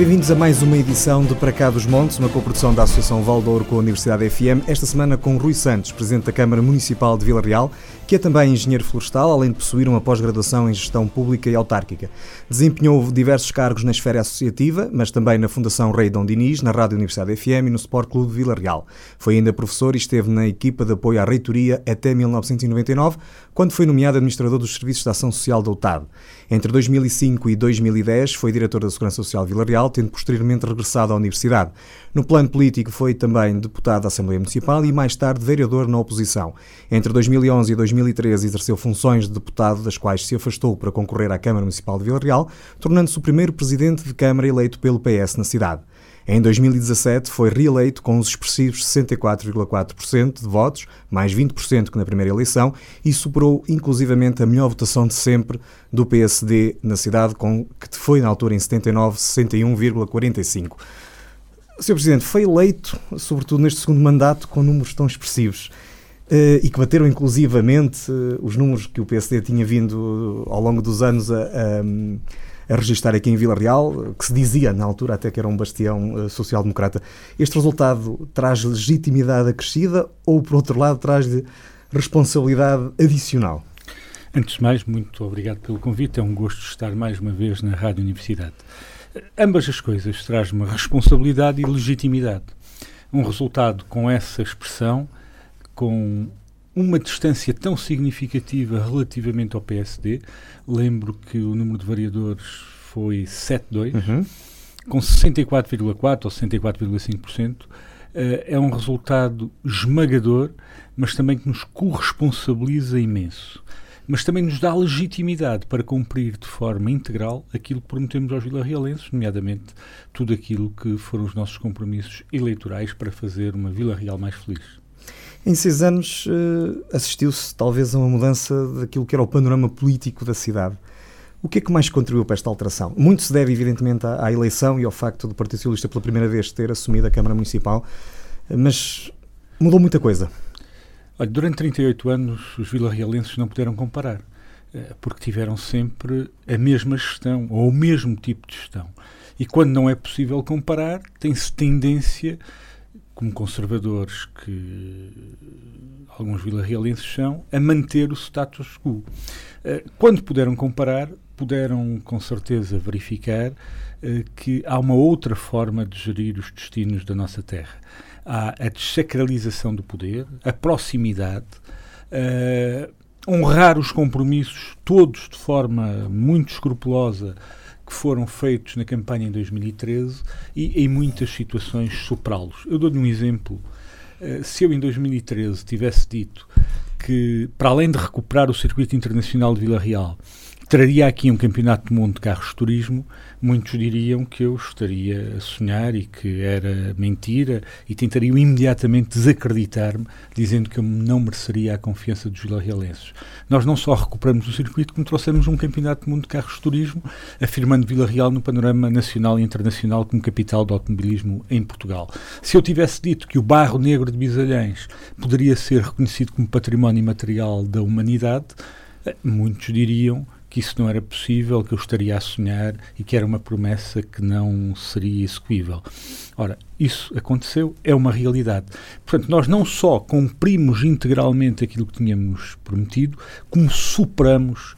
Bem-vindos a mais uma edição de Para Cá dos Montes, uma coprodução da Associação Valdouro com a Universidade FM, esta semana com Rui Santos, Presidente da Câmara Municipal de Vila Real, que é também engenheiro florestal, além de possuir uma pós-graduação em gestão pública e autárquica. Desempenhou diversos cargos na esfera associativa, mas também na Fundação Rei Dom Dinis, na Rádio Universidade FM e no Sport Clube de Vila Real. Foi ainda professor e esteve na equipa de apoio à reitoria até 1999, quando foi nomeado administrador dos Serviços de Ação Social da UTAD. Entre 2005 e 2010 foi diretor da Segurança Social de Vila Real, tendo posteriormente regressado à Universidade. No plano político foi também deputado da Assembleia Municipal e mais tarde vereador na oposição. Entre 2011 e 2013 exerceu funções de deputado, das quais se afastou para concorrer à Câmara Municipal de Vila Real, tornando-se o primeiro presidente de Câmara eleito pelo PS na cidade. Em 2017 foi reeleito com os expressivos 64,4% de votos, mais 20% que na primeira eleição, e superou inclusivamente a melhor votação de sempre do PSD na cidade, com, que foi na altura em 79, 61,45%. Sr. Presidente, foi eleito, sobretudo neste segundo mandato, com números tão expressivos. Uh, e que bateram inclusivamente uh, os números que o PSD tinha vindo uh, ao longo dos anos a, a, a registrar aqui em Vila Real, que se dizia na altura até que era um bastião uh, social-democrata. Este resultado traz legitimidade acrescida ou, por outro lado, traz-lhe responsabilidade adicional? Antes de mais, muito obrigado pelo convite. É um gosto estar mais uma vez na Rádio Universidade. Ambas as coisas trazem uma responsabilidade e legitimidade. Um resultado com essa expressão, com uma distância tão significativa relativamente ao PSD. Lembro que o número de variadores foi 7-2, uhum. com 64,4% ou 64,5%. Uh, eh, é um resultado esmagador, mas também que nos corresponsabiliza imenso. Mas também nos dá legitimidade para cumprir de forma integral aquilo que prometemos aos vilarrealenses, nomeadamente tudo aquilo que foram os nossos compromissos eleitorais para fazer uma Vila Real mais feliz. Em seis anos uh, assistiu-se talvez a uma mudança daquilo que era o panorama político da cidade. O que é que mais contribuiu para esta alteração? Muito se deve, evidentemente, à, eleição e ao facto do Partido Socialista pela primeira vez ter assumido a Câmara Municipal, mas mudou muita coisa. Olha, durante 38 anos os vilarrealenses não puderam comparar, eh, porque tiveram sempre a mesma gestão ou o mesmo tipo de gestão. E quando não é possível comparar, tem-se tendência como conservadores que alguns vilarrealenses são, a manter o status quo. Eh, quando puderam comparar, puderam com certeza verificar eh, que há uma outra forma de gerir os destinos da nossa terra. Há a desacralização do poder, a proximidade, uh, honrar os compromissos todos de forma muito escrupulosa que foram feitos na campanha em 2013 e em muitas situações superá-los. Eu dou-lhe um exemplo. Uh, se eu em 2013 tivesse dito que, para além de recuperar o circuito internacional de Vila Real, traria aqui um campeonato do mundo de carros de turismo, muitos diriam que eu estaria a sonhar e que era mentira e tentariam imediatamente desacreditar-me, dizendo que eu não mereceria a confiança dos vilarrealenses. Nós não só recuperamos o circuito, como trouxemos um campeonato do mundo de carros de turismo, afirmando Vila Real no panorama nacional e internacional como capital do automobilismo em Portugal. Se eu tivesse dito que o Barro Negro de Bisalhães poderia ser reconhecido como património imaterial da humanidade, eh, muitos diriam que isso não era possível, que eu estaria a sonhar e que era uma promessa que não seria execuível. Ora, isso aconteceu, é uma realidade. Portanto, nós não só cumprimos integralmente aquilo que tínhamos prometido, como superamos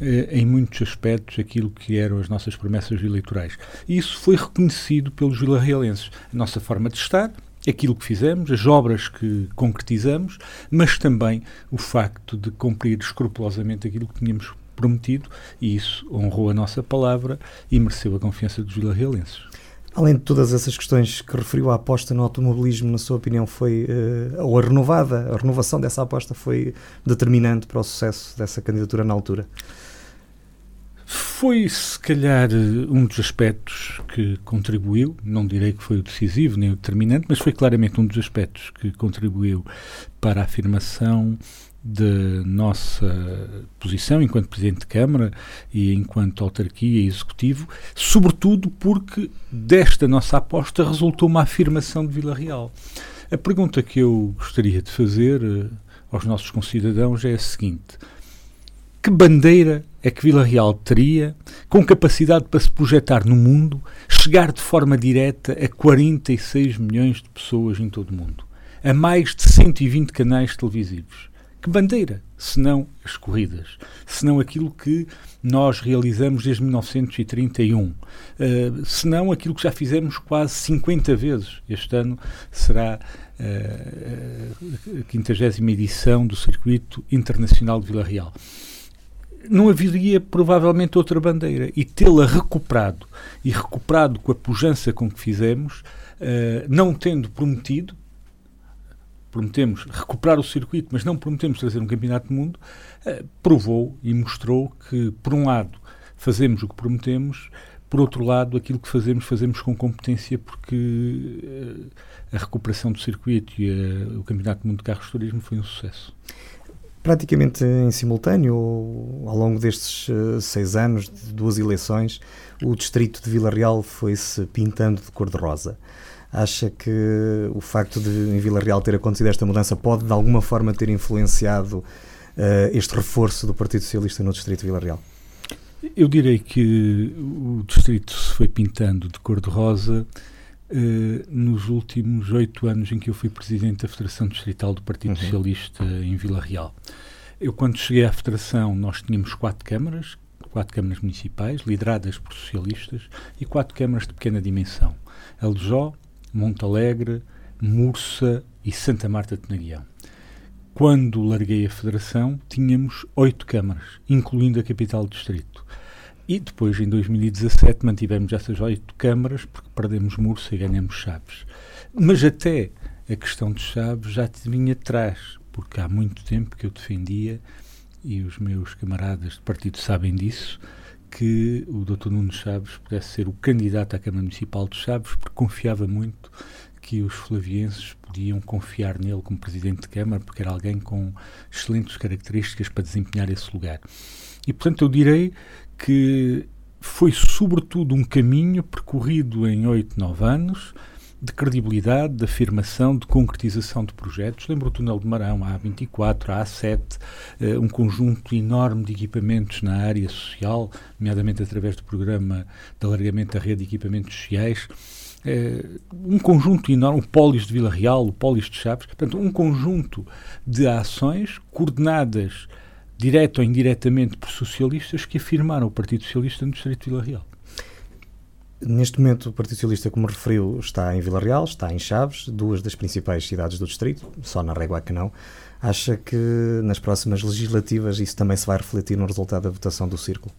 eh, em muitos aspectos aquilo que eram as nossas promessas eleitorais. E isso foi reconhecido pelos vilarrealenses. A nossa forma de estar, aquilo que fizemos, as obras que concretizamos, mas também o facto de cumprir escrupulosamente aquilo que tínhamos prometido e isso honrou a nossa palavra e mereceu a confiança dos vilarrealenses. Além de todas essas questões que referiu, a aposta no automobilismo, na sua opinião, foi, uh, ou a renovada, a renovação dessa aposta foi determinante para o sucesso dessa candidatura na altura? Foi, se calhar, um dos aspectos que contribuiu, não direi que foi o decisivo nem o determinante, mas foi claramente um dos aspectos que contribuiu para a afirmação da nossa posição enquanto Presidente de Câmara e enquanto autarquia e Executivo, sobretudo porque desta nossa aposta resultou uma afirmação de Vila Real. A pergunta que eu gostaria de fazer uh, aos nossos concidadãos é a seguinte: que bandeira é que Vila Real teria, com capacidade para se projetar no mundo, chegar de forma direta a 46 milhões de pessoas em todo o mundo, a mais de 120 canais televisivos. Que bandeira, se não as corridas, se não aquilo que nós realizamos desde 1931, uh, se não aquilo que já fizemos quase 50 vezes. Este ano será uh, a 50 edição do Circuito Internacional de Vila Real não haveria provavelmente outra bandeira. E tê-la recuperado, e recuperado com a pujança com que fizemos, uh, não tendo prometido, prometemos recuperar o circuito, mas não prometemos trazer um campeonato do mundo, uh, provou e mostrou que, por um lado, fazemos o que prometemos, por outro lado, aquilo que fazemos, fazemos com competência, porque uh, a recuperação do circuito e o Campeonato do Mundo de Carros de Turismo foi um sucesso praticamente em simultâneo, ao longo destes seis anos, de duas eleições, o distrito de Vila Real foi-se pintando de cor-de-rosa. Acha que o facto de em Vila Real ter acontecido esta mudança pode, de alguma forma, ter influenciado uh, este reforço do Partido Socialista no distrito de Vila Real? Eu direi que o distrito se foi pintando de cor-de-rosa Uh, nos últimos oito anos em que eu fui presidente da Federação Distrital do Partido uhum. Socialista em Vila Real. Eu, quando cheguei à Federação, nós tínhamos quatro câmaras, quatro câmaras municipais, lideradas por socialistas, e quatro câmaras de pequena dimensão. Aljó, Montalegre, Mursa e Santa Marta de Naguião. Quando larguei a Federação, tínhamos oito câmaras, incluindo a capital do distrito. E depois, em 2017, mantivemos essas oito câmaras, porque perdemos Mursa e ganhamos Chaves. Mas até a questão de Chaves já vinha atrás, porque há muito tempo que eu defendia, e os meus camaradas de partido sabem disso, que o Dr. Nuno Chaves pudesse ser o candidato à Câmara Municipal de Chaves, porque confiava muito que os flavienses podiam confiar nele como Presidente de Câmara, porque era alguém com excelentes características para desempenhar esse lugar. E, portanto, eu direi que foi sobretudo um caminho percorrido em oito, nove anos de credibilidade, de afirmação, de concretização de projetos. Lembro o túnel de Marão, a A24, a A7, uh, um conjunto enorme de equipamentos na área social, nomeadamente através do programa de alargamento da rede de equipamentos sociais. Uh, um conjunto enorme, o Pólis de Vila Real, o Pólis de Chaves, portanto, um conjunto de ações coordenadas direto ou indiretamente por socialistas que afirmaram o Partido Socialista no Distrito de Vila Real. Neste momento, o Partido Socialista, como referiu, está em Vila Real, está em Chaves, duas das principais cidades do distrito, só na Régua que não. Acha que nas próximas legislativas isso também se vai refletir no resultado da votação do Círculo?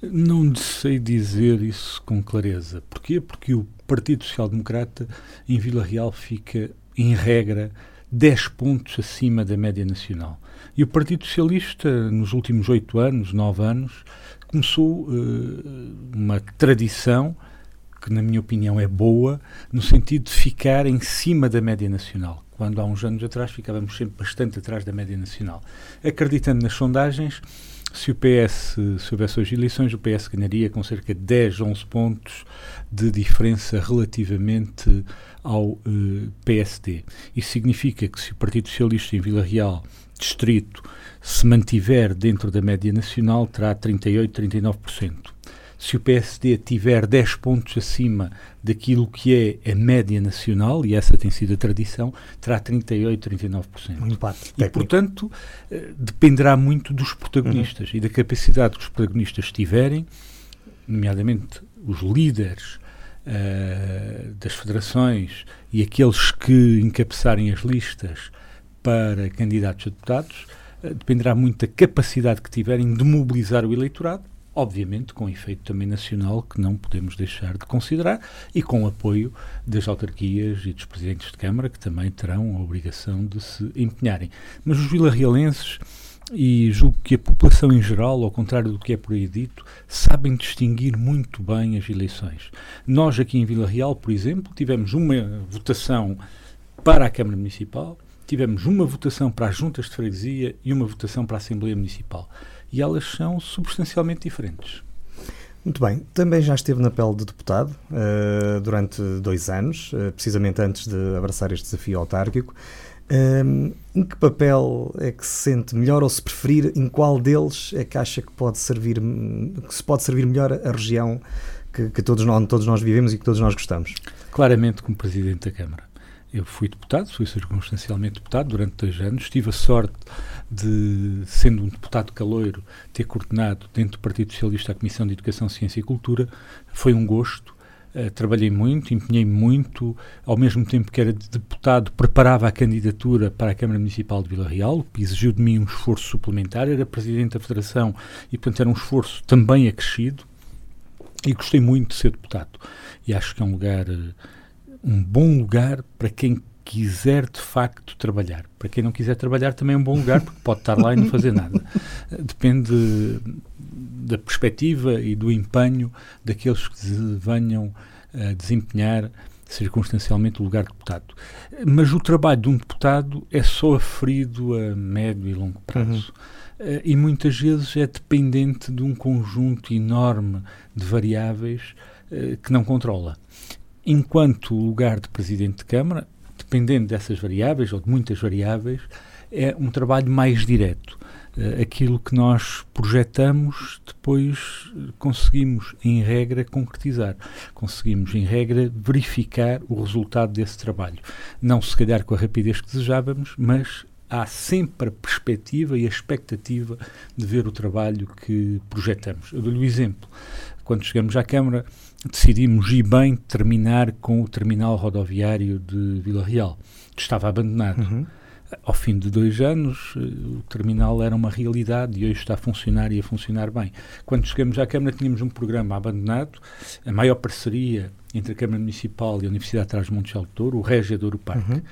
Não sei dizer isso com clareza. Porquê? Porque o Partido Social Democrata em Vila Real fica, em regra, 10 pontos acima da média nacional. E o Partido Socialista, nos últimos oito anos, nove anos, começou uh, uma tradição que, na minha opinião, é boa, no sentido de ficar em cima da média nacional. Quando há uns anos atrás ficávamos sempre bastante atrás da média nacional. Acreditando nas sondagens, se o PS, se houvesse hoje eleições, o PS ganharia com cerca de 10, 11 pontos de diferença relativamente ao uh, eh, PSD. Isso significa que se o Partido Socialista em Vila Real distrito se mantiver dentro da média nacional, terá 38, 39%. Se o PSD tiver 10 pontos acima daquilo que é a média nacional, e essa tem sido a tradição, terá 38, 39%. Um empate. E, portanto, eh, dependerá muito dos protagonistas uhum. e da capacidade que os protagonistas tiverem, nomeadamente os líderes uh, das federações e aqueles que encabeçarem as listas para candidatos a deputados eh, dependerá muito da capacidade que tiverem de mobilizar o eleitorado, obviamente com efeito também nacional que não podemos deixar de considerar e com o apoio das autarquias e dos presidentes de Câmara que também terão a obrigação de se empenharem. Mas os vilarrealenses e julgo que a população em geral, ao contrário do que é por aí dito, sabem distinguir muito bem as eleições. Nós aqui em Vila Real, por exemplo, tivemos uma votação para a Câmara Municipal, tivemos uma votação para as juntas de freguesia e uma votação para a Assembleia Municipal. E elas são substancialmente diferentes. Muito bem. Também já esteve na pele de deputado uh, durante dois anos, uh, precisamente antes de abraçar este desafio autárquico. Um, em que papel é que se sente melhor ou se preferir, em qual deles é que acha que pode servir, que se pode servir melhor a região que, que todos, nós, todos nós vivemos e que todos nós gostamos? Claramente como Presidente da Câmara. Eu fui deputado, fui circunstancialmente deputado durante dois anos. Tive a sorte de, sendo um deputado caloiro, ter coordenado dentro do Partido Socialista a Comissão de Educação, Ciência e Cultura. Foi um gosto. Uh, trabalhei muito, empenhei muito, ao mesmo tempo que era deputado, preparava a candidatura para a Câmara Municipal de Vila Real, que exigiu de mim um esforço suplementar, era presidente da Federação e, portanto, era um esforço também acrescido e gostei muito de ser deputado. E acho que é um lugar, eh, um bom lugar para quem quiser de facto trabalhar. Para quem não quiser trabalhar também é um bom lugar, porque pode estar lá e não fazer nada. Depende da perspectiva e do empenho daqueles que venham a desempenhar circunstancialmente o lugar de deputado. Mas o trabalho de um deputado é só aferido a médio e longo prazo. Uhum. Uh, e muitas vezes é dependente de um conjunto enorme de variáveis uh, que não controla. Enquanto o lugar de Presidente de Câmara, dependendo dessas variáveis, ou de muitas variáveis, é um trabalho mais direto. Uh, aquilo que nós projetamos, depois conseguimos, em regra, concretizar. Conseguimos, em regra, verificar o resultado desse trabalho. Não se calhar com a rapidez que desejávamos, mas há sempre a perspectiva e a expectativa de ver o trabalho que projetamos. Eu dou-lhe um exemplo. Quando chegamos à Câmara, decidimos ir bem terminar com o terminal rodoviário de Vila Real, que estava abandonado. Uhum. Ao fim de dois anos, o terminal era uma realidade e hoje está a funcionar e a funcionar bem. Quando chegamos à Câmara, tínhamos um programa abandonado, a maior parceria entre a Câmara Municipal e a Universidade de Trás-Montes de Alto o Régia do Parque. Uhum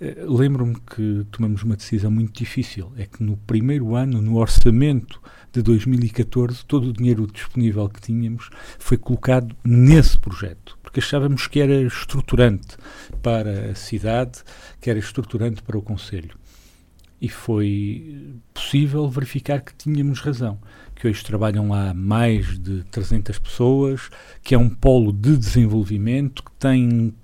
eh, lembro-me que tomamos uma decisão muito difícil. É que no primeiro ano, no orçamento de 2014, todo o dinheiro disponível que tínhamos foi colocado nesse projeto, porque achávamos que era estruturante para a cidade, que era estruturante para o Conselho. E foi possível verificar que tínhamos razão, que hoje trabalham lá mais de 300 pessoas, que é um polo de desenvolvimento, que tem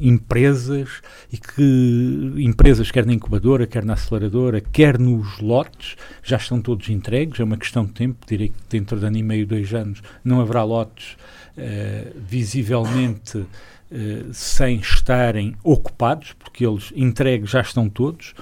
empresas e que empresas, quer na incubadora, quer na aceleradora, quer nos lotes, já estão todos entregues, é uma questão de tempo, direi que dentro de ano e meio, dois anos, não haverá lotes uh, visivelmente uh, sem estarem ocupados, porque eles entregues já estão todos,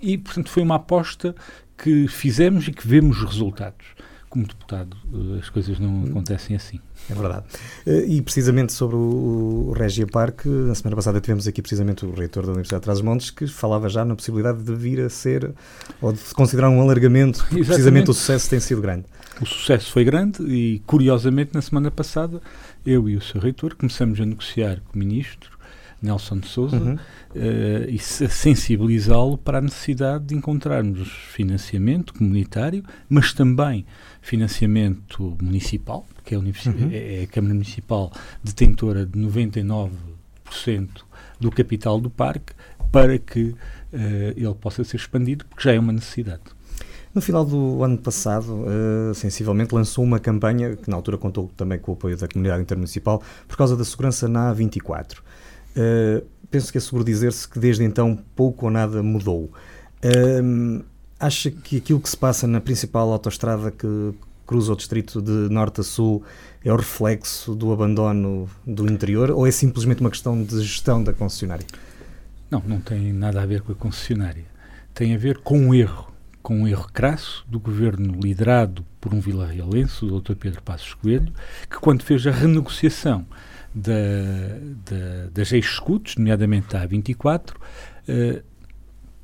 e portanto foi uma aposta que fizemos e que vemos resultados como deputado, eh, as coisas não acontecem assim. É verdade. Eh, e precisamente sobre o Regia Parque, na semana passada tivemos aqui precisamente o reitor da Universidade de Trás-os-Montes que falava já na possibilidade de vir a ser, ou de considerar um alargamento, porque precisamente o sucesso tem sido grande. O sucesso foi grande e, curiosamente, na semana passada, eu e o seu reitor começamos a negociar com o ministro Nelson Souza uhum. uh, e sensibilizá-lo para a necessidade de encontrarmos financiamento comunitário, mas também financiamento municipal, que é a, uhum. é a Câmara Municipal detentora de 99% do capital do parque, para que uh, ele possa ser expandido, porque já é uma necessidade. No final do ano passado, uh, sensivelmente, lançou uma campanha que na altura contou também com o apoio da comunidade intermunicipal por causa da segurança na A24. Uh, penso que é seguro dizer-se que desde então pouco ou nada mudou. Uh, acha que aquilo que se passa na principal autoestrada que cruza o distrito de norte a sul é o reflexo do abandono do interior ou é simplesmente uma questão de gestão da concessionária? Não, não tem nada a ver com a concessionária. Tem a ver com um erro, com um erro crasso do governo liderado por um vila-realense, o Dr. Pedro Passos Coelho, que quando fez a renegociação da, da, das ex-escutos, nomeadamente da A24, uh,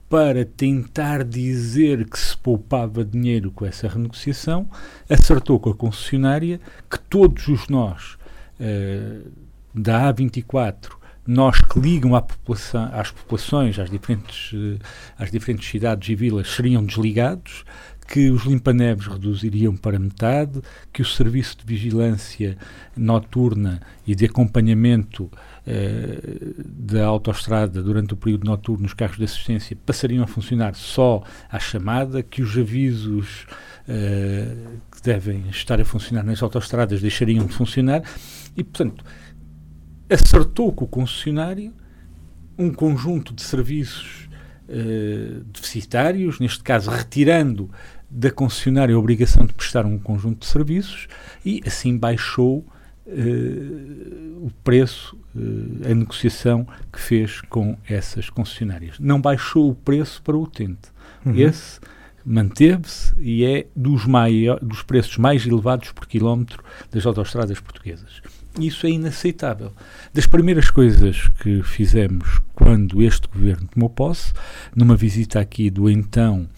para tentar dizer que se poupava dinheiro com essa renegociação, acertou com a concessionária que todos os nós uh, da A24, nós que ligam população, às populações, às diferentes, uh, às diferentes cidades e vilas, seriam desligados, que os limpa-neves reduziriam para metade, que o serviço de vigilância noturna e de acompanhamento eh, da autoestrada durante o período noturno nos carros de assistência passariam a funcionar só à chamada, que os avisos eh, que devem estar a funcionar nas autoestradas deixariam de funcionar. E, portanto, acertou com o concessionário um conjunto de serviços uh, deficitários, neste caso retirando da concessionária a obrigação de prestar um conjunto de serviços e assim baixou uh, o preço, uh, a negociação que fez com essas concessionárias. Não baixou o preço para o utente. Uhum. Esse manteve-se e é dos, maior, dos preços mais elevados por quilómetro das autoestradas portuguesas. Isso é inaceitável. Das primeiras coisas que fizemos quando este governo tomou posse, numa visita aqui do então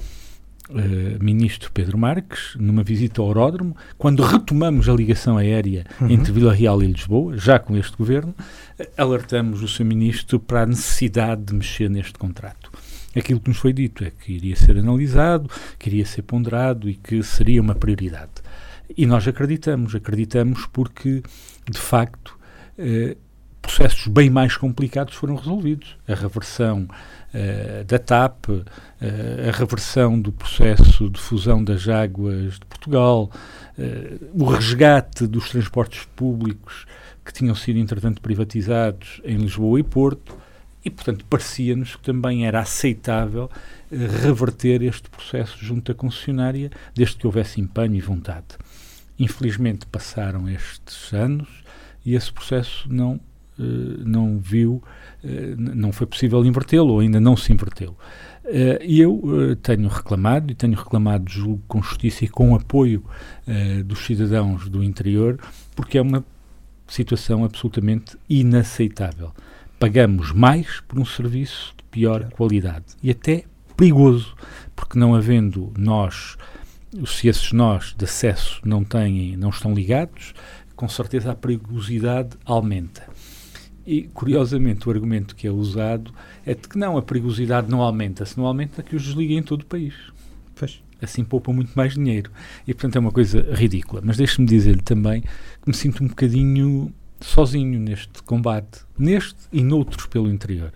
uh, ministro Pedro Marques, numa visita ao aeródromo, quando retomamos a ligação aérea uhum. entre Vila Real e Lisboa, já com este governo, alertamos o seu ministro para a necessidade de mexer neste contrato aquilo que nos foi dito é que iria ser analisado, que iria ser ponderado e que seria uma prioridade. E nós acreditamos, acreditamos porque, de facto, eh, processos bem mais complicados foram resolvidos. A reversão eh, da TAP, eh, a reversão do processo de fusão das águas de Portugal, eh, o resgate dos transportes públicos que tinham sido, entretanto, privatizados em Lisboa e Porto, e, portanto, parecia-nos que também era aceitável eh, reverter este processo junto à concessionária, desde que houvesse empenho e vontade. Infelizmente passaram estes anos e esse processo não, eh, não viu, eh, não foi possível invertê-lo, ou ainda não se inverteu. E eu tenho reclamado, e tenho reclamado, julgo, com justiça e com apoio dos cidadãos do interior, porque é uma situação absolutamente inaceitável pagamos mais por um serviço de pior qualidade e até perigoso, porque não havendo nós, se esses nós de acesso não têm, não estão ligados, com certeza a perigosidade aumenta. E, curiosamente, o argumento que é usado é de que não, a perigosidade não aumenta. Se não aumenta, que os desliguem em todo o país. Pois. Assim poupam muito mais dinheiro. E, portanto, é uma coisa ridícula. Mas deixe-me dizer-lhe também que me sinto um bocadinho sozinho neste combate, neste e noutros pelo interior.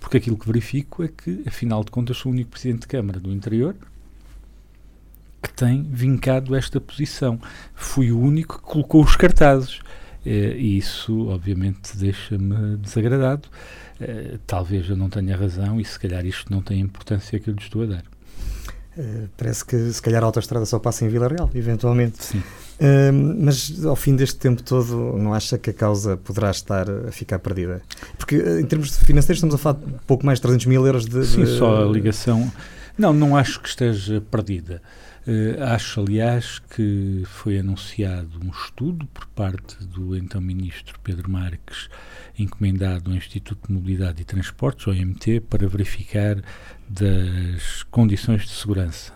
Porque aquilo que verifico é que, afinal de contas, sou o único Presidente de Câmara do interior que tem vincado esta posição. Fui o único que colocou os cartazes. Eh, e isso, obviamente, deixa-me desagradado. Eh, talvez eu não tenha razão e, se calhar, isto não tem a importância que eu lhe estou a dar. Uh, parece que se calhar a autoestrada só passa em Vila Real, eventualmente. Sim. Uh, mas ao fim deste tempo todo, não acha que a causa poderá estar a ficar perdida? Porque uh, em termos financeiros estamos a falar de pouco mais de 300 mil euros de. Sim, de... só a ligação. Não, não acho que esteja perdida. Uh, acho, aliás, que foi anunciado um estudo por parte do então Ministro Pedro Marques, encomendado ao Instituto de Mobilidade e Transportes, o IMT, para verificar das condições de segurança.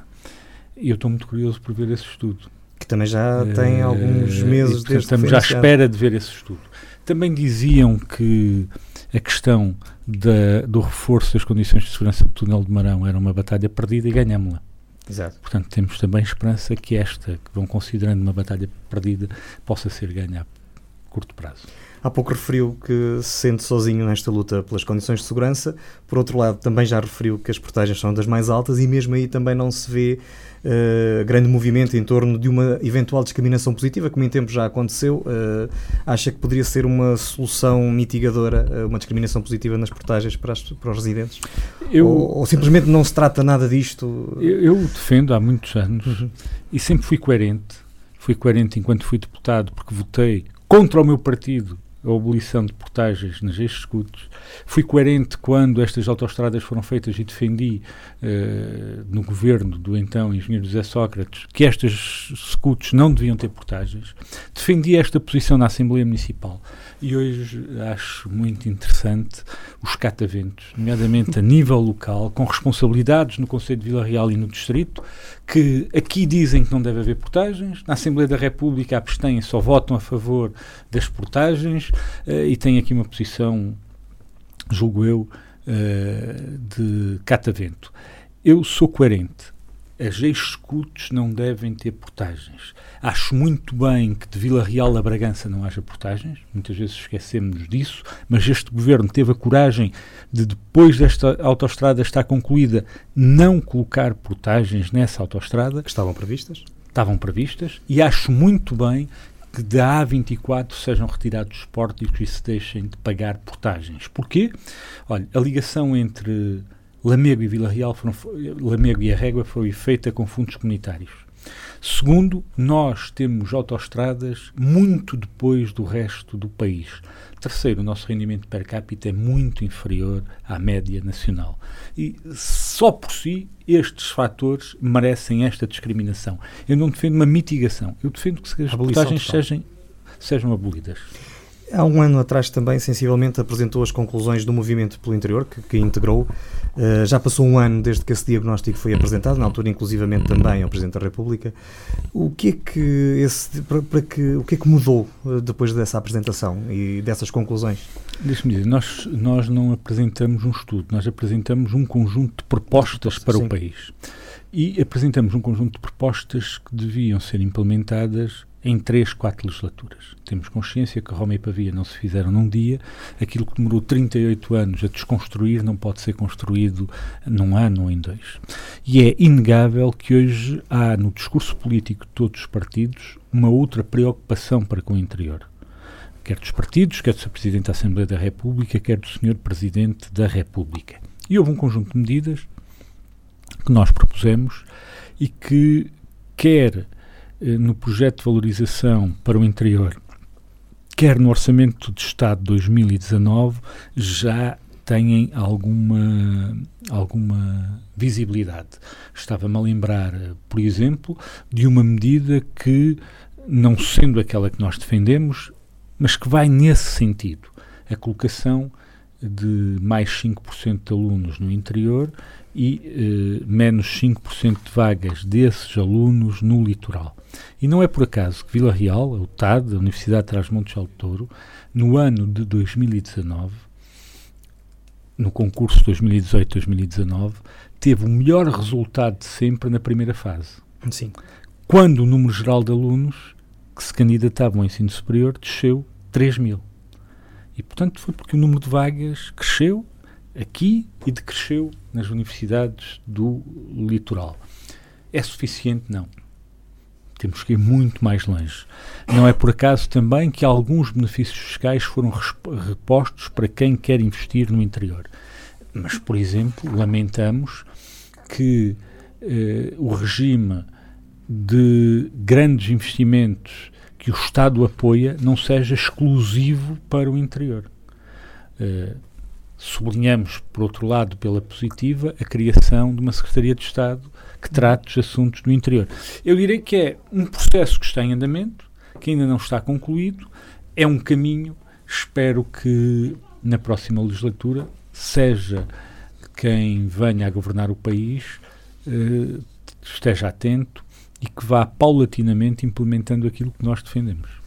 Eu estou muito curioso por ver esse estudo. Que também já tem uh, alguns meses desde Estamos à espera de ver esse estudo. Também diziam que a questão da, do reforço das condições de segurança do túnel de Marão era uma batalha perdida e ganhámos-la. Exato. Portanto, temos também esperança que esta, que vão considerando uma batalha perdida, possa ser ganha a curto prazo. Há pouco referiu que se sente sozinho nesta luta pelas condições de segurança. Por outro lado, também já referiu que as portagens são das mais altas e mesmo aí também não se vê uh, grande movimento em torno de uma eventual discriminação positiva, como em tempo já aconteceu. Uh, acha que poderia ser uma solução mitigadora, uh, uma discriminação positiva nas portagens para, as, para os residentes? Eu, ou, ou, simplesmente não se trata nada disto? Eu, eu defendo há muitos anos e sempre fui coerente. Fui coerente enquanto fui deputado porque votei contra o meu partido a abolição de portagens nas escudos. Fui coerente quando estas autoestradas foram feitas e defendi uh, no governo do então engenheiro José Sócrates que estas escudos não deviam ter portagens. Defendi esta posição na Assembleia Municipal e hoje acho muito interessante os cataventos, nomeadamente a nível local, com responsabilidades no Conselho de Vila Real e no Distrito, que aqui dizem que não deve haver portagens, na Assembleia da República abstêm, só votam a favor das portagens uh, e têm aqui uma posição, julgo eu, uh, de catavento. Eu sou coerente as ex-escutos não devem ter portagens. Acho muito bem que de Vila Real a Bragança não haja portagens, muitas vezes esquecemos disso, mas este governo teve a coragem de, depois desta autoestrada estar concluída, não colocar portagens nessa autoestrada. Estavam previstas? Estavam previstas, e acho muito bem que da A24 sejam retirados os pórticos e se deixem de pagar portagens. Porquê? Olha, a ligação entre Lamego e Vila Real foram, Lamego e a Régua foram feitas com fundos comunitários. Segundo, nós temos autoestradas muito depois do resto do país. Terceiro, o nosso rendimento per capita é muito inferior à média nacional. E só por si, estes fatores merecem esta discriminação. Eu não defendo uma mitigação, eu defendo que as portagens sejam, sejam abolidas. Há um ano atrás também, sensivelmente, apresentou as conclusões do movimento pelo interior, que, que integrou. Uh, já passou um ano desde que esse diagnóstico foi apresentado, na altura, inclusivamente, também ao Presidente da República. O que é que, esse, para, para que, o que, é que mudou uh, depois dessa apresentação e dessas conclusões? Deixe-me dizer, nós, nós não apresentamos um estudo, nós apresentamos um conjunto de propostas para Sim. o país. E apresentamos um conjunto de propostas que deviam ser implementadas em três, quatro legislaturas. Temos consciência que Roma e Pavia não se fizeram num dia, aquilo que demorou 38 anos a desconstruir não pode ser construído num ano ou em dois. E é inegável que hoje há no discurso político de todos os partidos uma outra preocupação para com o interior. Quer dos partidos, quer do Sr. Presidente da Assembleia da República, quer do Sr. Presidente da República. E houve um conjunto de medidas que nós propusemos e que quer no projeto de valorização para o interior, quer no Orçamento de Estado de 2019, já têm alguma, alguma visibilidade. Estava-me a lembrar, por exemplo, de uma medida que, não sendo aquela que nós defendemos, mas que vai nesse sentido. A colocação de mais 5% de alunos no interior e eh, menos 5% de vagas desses alunos no litoral. E não é por acaso que Vila Real, a UTAD, a Universidade de Trás-Montes de Touro, no ano de 2019, no concurso 2018-2019, teve o melhor resultado de sempre na primeira fase. Sim. Quando o número geral de alunos que se candidatavam ao ensino superior desceu 3 mil. E, portanto, foi porque o número de vagas cresceu aqui e decresceu nas universidades do litoral. É suficiente? Não. Temos que ir muito mais longe. Não é por acaso também que alguns benefícios fiscais foram repostos para quem quer investir no interior. Mas, por exemplo, lamentamos que eh, o regime de grandes investimentos que o Estado apoia não seja exclusivo para o interior. Uh, sublinhamos, por outro lado, pela positiva, a criação de uma Secretaria de Estado que trate dos assuntos do interior. Eu direi que é um processo que está em andamento, que ainda não está concluído, é um caminho, espero que na próxima legislatura, seja quem venha a governar o país, uh, esteja atento e que vá paulatinamente implementando aquilo que nós defendemos.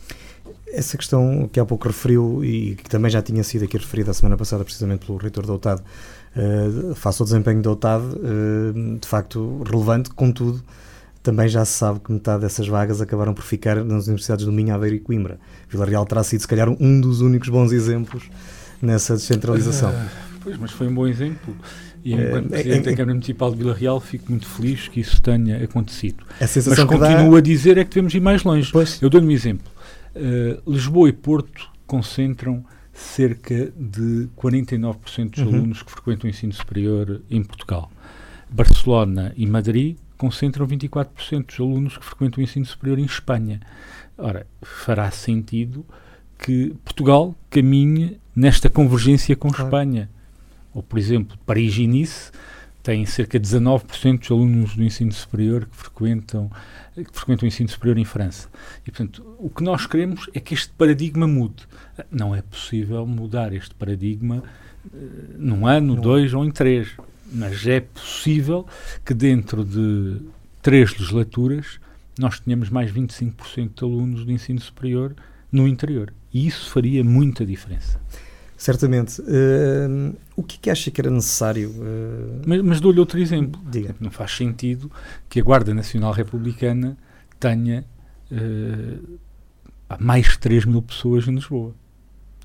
Essa questão que há pouco referiu e que também já tinha sido aqui referida a semana passada, precisamente pelo reitor da OTAD, uh, face ao desempenho da OTAD, uh, de facto relevante, contudo, também já se sabe que metade dessas vagas acabaram por ficar nas universidades do Minho, Aveiro e Coimbra. Vila Real terá sido, se calhar, um dos únicos bons exemplos nessa descentralização. Uh, pois, mas foi um bom exemplo. E enquanto é, Presidente é, da Câmara Municipal de Vila Real fico muito feliz que isso tenha acontecido. Mas continuo dá... a dizer é que devemos ir mais longe. Pois. Eu dou-lhe um exemplo. Uh, Lisboa e Porto concentram cerca de 49% dos uhum. alunos que frequentam o ensino superior em Portugal. Barcelona e Madrid concentram 24% dos alunos que frequentam o ensino superior em Espanha. Ora, fará sentido que Portugal caminhe nesta convergência com claro. Espanha ou, por exemplo, Paris e Nice têm cerca de 19% dos alunos do ensino superior que frequentam, que frequentam o ensino superior em França. E, portanto, o que nós queremos é que este paradigma mude. Não é possível mudar este paradigma uh, num ano, Não. dois ou em três. Mas é possível que dentro de três legislaturas nós tenhamos mais 25% de alunos do ensino superior no interior. E isso faria muita diferença. Certamente. Uh, o que é que acha que era necessário? Uh... Mas, mas dou-lhe outro exemplo. Diga. Não faz sentido que a Guarda Nacional Republicana tenha uh, mais de 3 mil pessoas em Lisboa.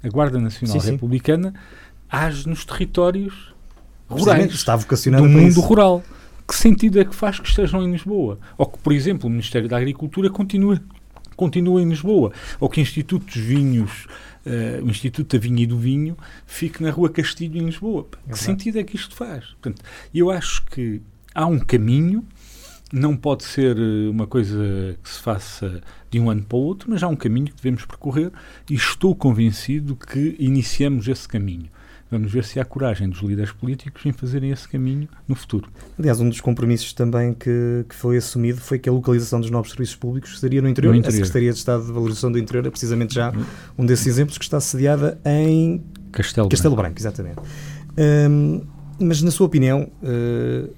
A Guarda Nacional sim, Republicana sim. age nos territórios rurais está vocacionado do mundo isso. rural. Que sentido é que faz que estejam em Lisboa? Ou que, por exemplo, o Ministério da Agricultura continue, continue em Lisboa? Ou que institutos vinhos uh, o Instituto da Vinha e do Vinho fique na Rua Castilho, em Lisboa. Que sentido é que isto faz? Portanto, eu acho que há um caminho, não pode ser eh, uma coisa que se faça de um ano para o outro, mas há um caminho que devemos percorrer e estou convencido que iniciamos esse caminho. Vamos ver se há coragem dos líderes políticos em fazerem esse caminho no futuro. Aliás, um dos compromissos também que, que foi assumido foi que a localização dos novos serviços públicos seria no interior. no interior. A Secretaria de Estado de Valorização do Interior é precisamente já um desses exemplos que está sediada em Castelo, Castelo Branco. Branco exatamente. Um, mas, na sua opinião, uh,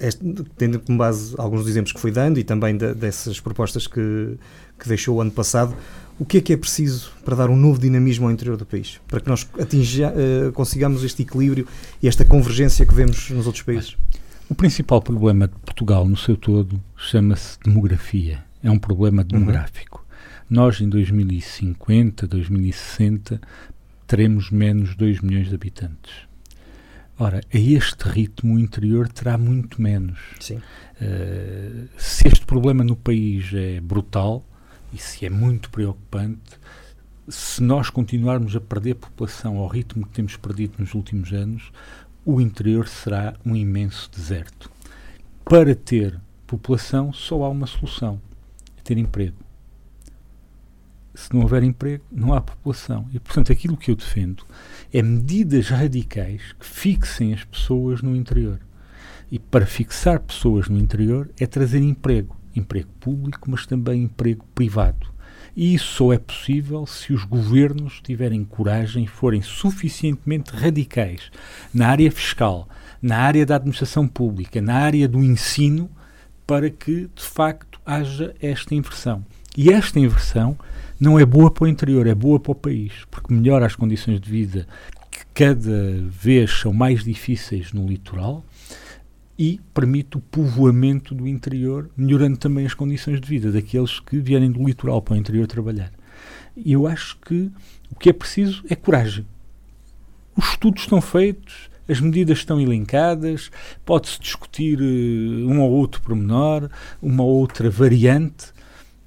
este, tendo como base alguns dos exemplos que foi dando e também de, dessas propostas que, que deixou o ano passado, o que é que é preciso para dar um novo dinamismo ao interior do país? Para que nós atinja, uh, consigamos este equilíbrio e esta convergência que vemos nos outros países? O principal problema de Portugal, no seu todo, chama-se demografia. É um problema uhum. demográfico. Uhum. Nós, em 2050, 2060, teremos menos 2 milhões de habitantes. Ora, a este ritmo o interior terá muito menos. Sim. Uh, se este problema no país é brutal, se é muito preocupante, se nós continuarmos a perder população ao ritmo que temos perdido nos últimos anos, o interior será um imenso deserto. Para ter população, só há uma solução: é ter emprego. Se não houver emprego, não há população. E, portanto, aquilo que eu defendo é medidas radicais que fixem as pessoas no interior. E para fixar pessoas no interior é trazer emprego emprego público, mas também emprego privado. E isso só é possível se os governos tiverem coragem e forem suficientemente radicais na área fiscal, na área da administração pública, na área do ensino, para que de facto haja esta inversão. E esta inversão não é boa para o interior, é boa para o país, porque melhora as condições de vida que cada vez são mais difíceis no litoral e permite o povoamento do interior, melhorando também as condições de vida daqueles que vierem do litoral para o interior trabalhar. E eu acho que o que é preciso é coragem. Os estudos estão feitos, as medidas estão elencadas, pode-se discutir uh, um ou outro pormenor, uma ou outra variante,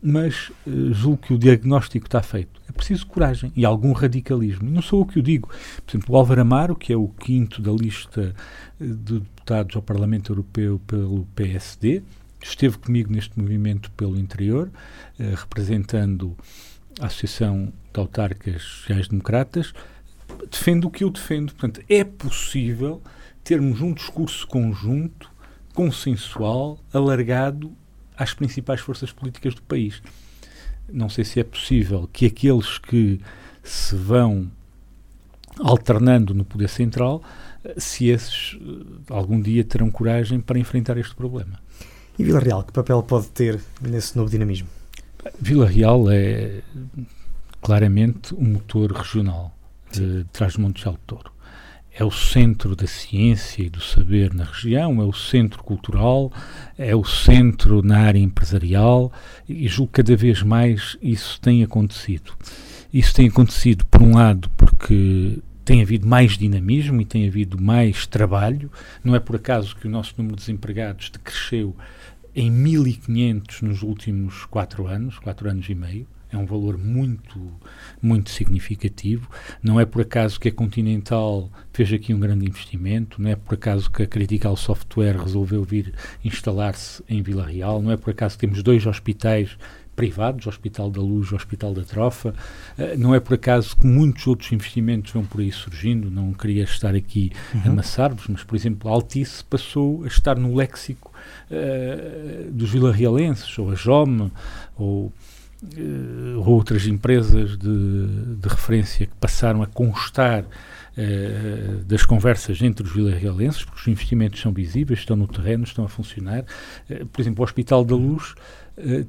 mas uh, julgo que o diagnóstico está feito. É preciso coragem e algum radicalismo. E não sou eu que o digo. Por exemplo, o Álvaro Amaro, que é o quinto da lista uh, de deputados ao Parlamento Europeu pelo PSD, esteve comigo neste movimento pelo interior, uh, representando a Associação de Autarcas Sociais-Democratas, defende o que eu defendo. Portanto, é possível termos um discurso conjunto, consensual, alargado às principais forças políticas do país. Não sei se é possível que aqueles que se vão alternando no poder central, se esses eh, algum dia terão coragem para enfrentar este problema. E Vila Real, que papel pode ter nesse novo dinamismo? Vila Real é claramente um motor regional de Trás-Montes Alto Touro é o centro da ciência e do saber na região, é o centro cultural, é o centro na área empresarial e julgo que cada vez mais isso tem acontecido. Isso tem acontecido, por um lado, porque tem havido mais dinamismo e tem havido mais trabalho. Não é por acaso que o nosso número de desempregados decresceu em 1.500 nos últimos quatro anos, quatro anos e meio é um valor muito, muito significativo. Não é por acaso que a Continental fez aqui um grande investimento, não é por acaso que a Critical Software resolveu vir instalar-se em Vila Real, não é por acaso que temos dois hospitais privados, o Hospital da Luz e o Hospital da Trofa. Uh, não é por acaso que muitos outros investimentos vão por aí surgindo, não queria estar aqui uhum. a amassar-vos, mas, por exemplo, a Altice passou a estar no léxico uh, dos vilarrealenses, ou a JOM, ou uh, outras empresas de, de, referência que passaram a constar uh, das conversas entre os vilarrealenses, porque os investimentos são visíveis, estão no terreno, estão a funcionar. Uh, por exemplo, o Hospital da Luz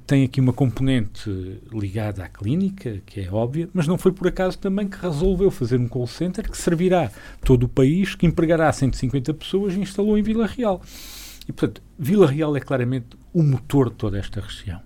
tem aqui uma componente ligada à clínica, que é óbvia, mas não foi por acaso também que resolveu fazer um call center que servirá todo o país, que empregará 150 pessoas e instalou em Vila Real. E, portanto, Vila Real é claramente o motor de toda esta região.